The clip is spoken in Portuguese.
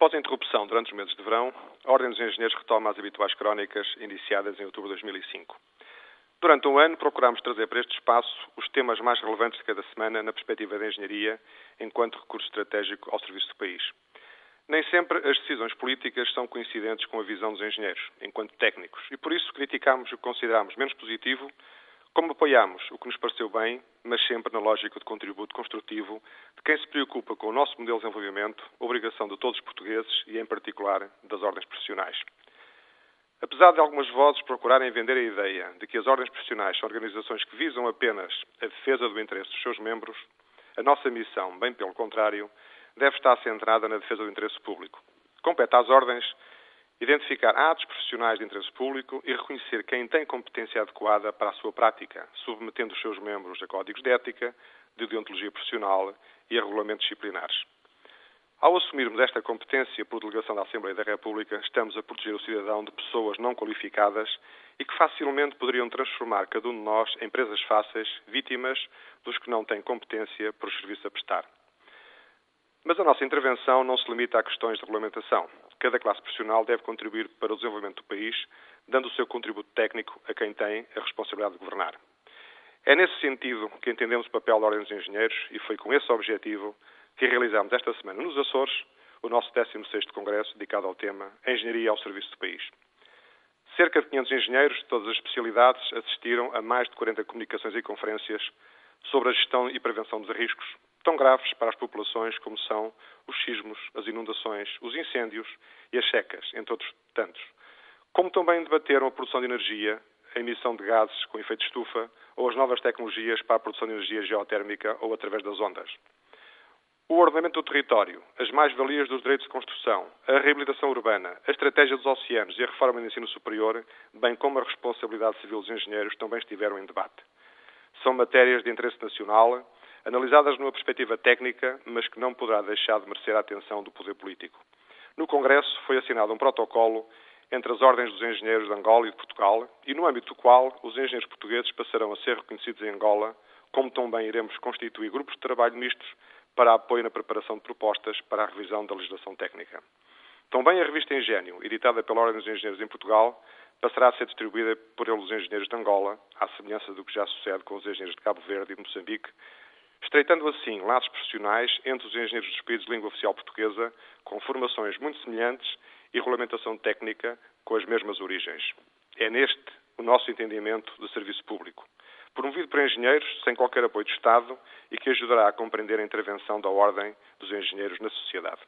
Após a interrupção durante os meses de verão, a Ordem dos Engenheiros retoma as habituais crónicas iniciadas em outubro de 2005. Durante um ano, procuramos trazer para este espaço os temas mais relevantes de cada semana na perspectiva da engenharia, enquanto recurso estratégico ao serviço do país. Nem sempre as decisões políticas são coincidentes com a visão dos engenheiros, enquanto técnicos, e por isso criticamos o que consideramos menos positivo como apoiamos o que nos pareceu bem, mas sempre na lógica de contributo construtivo de quem se preocupa com o nosso modelo de desenvolvimento, obrigação de todos os portugueses e, em particular, das ordens profissionais. Apesar de algumas vozes procurarem vender a ideia de que as ordens profissionais são organizações que visam apenas a defesa do interesse dos seus membros, a nossa missão, bem pelo contrário, deve estar centrada na defesa do interesse público. Compete às ordens identificar atos profissionais de interesse público e reconhecer quem tem competência adequada para a sua prática, submetendo os seus membros a códigos de ética, de deontologia profissional e a regulamentos disciplinares. Ao assumirmos esta competência por delegação da Assembleia da República, estamos a proteger o cidadão de pessoas não qualificadas e que facilmente poderiam transformar cada um de nós em presas fáceis, vítimas dos que não têm competência por serviço a prestar. Mas a nossa intervenção não se limita a questões de regulamentação. Cada classe profissional deve contribuir para o desenvolvimento do país, dando o seu contributo técnico a quem tem a responsabilidade de governar. É nesse sentido que entendemos o papel da Ordem dos Engenheiros e foi com esse objetivo que realizamos esta semana nos Açores o nosso 16º Congresso dedicado ao tema Engenharia ao Serviço do País. Cerca de 500 engenheiros de todas as especialidades assistiram a mais de 40 comunicações e conferências sobre a gestão e prevenção dos riscos, tão graves para as populações como são os sismos, as inundações, os incêndios e as secas, entre outros tantos. Como também debateram a produção de energia, a emissão de gases com efeito de estufa ou as novas tecnologias para a produção de energia geotérmica ou através das ondas. O ordenamento do território, as mais-valias dos direitos de construção, a reabilitação urbana, a estratégia dos oceanos e a reforma do ensino superior, bem como a responsabilidade civil dos engenheiros, também estiveram em debate. São matérias de interesse nacional analisadas numa perspectiva técnica, mas que não poderá deixar de merecer a atenção do poder político. No Congresso foi assinado um protocolo entre as ordens dos engenheiros de Angola e de Portugal, e no âmbito do qual os engenheiros portugueses passarão a ser reconhecidos em Angola, como também iremos constituir grupos de trabalho mistos para apoio na preparação de propostas para a revisão da legislação técnica. Também a revista Engênio, editada pela Ordem dos Engenheiros em Portugal, passará a ser distribuída por eles engenheiros de Angola, à semelhança do que já sucede com os engenheiros de Cabo Verde e Moçambique, estreitando assim laços profissionais entre os engenheiros dos países de língua oficial portuguesa, com formações muito semelhantes e regulamentação técnica com as mesmas origens. É neste o nosso entendimento de serviço público, promovido por engenheiros sem qualquer apoio de Estado e que ajudará a compreender a intervenção da Ordem dos Engenheiros na sociedade.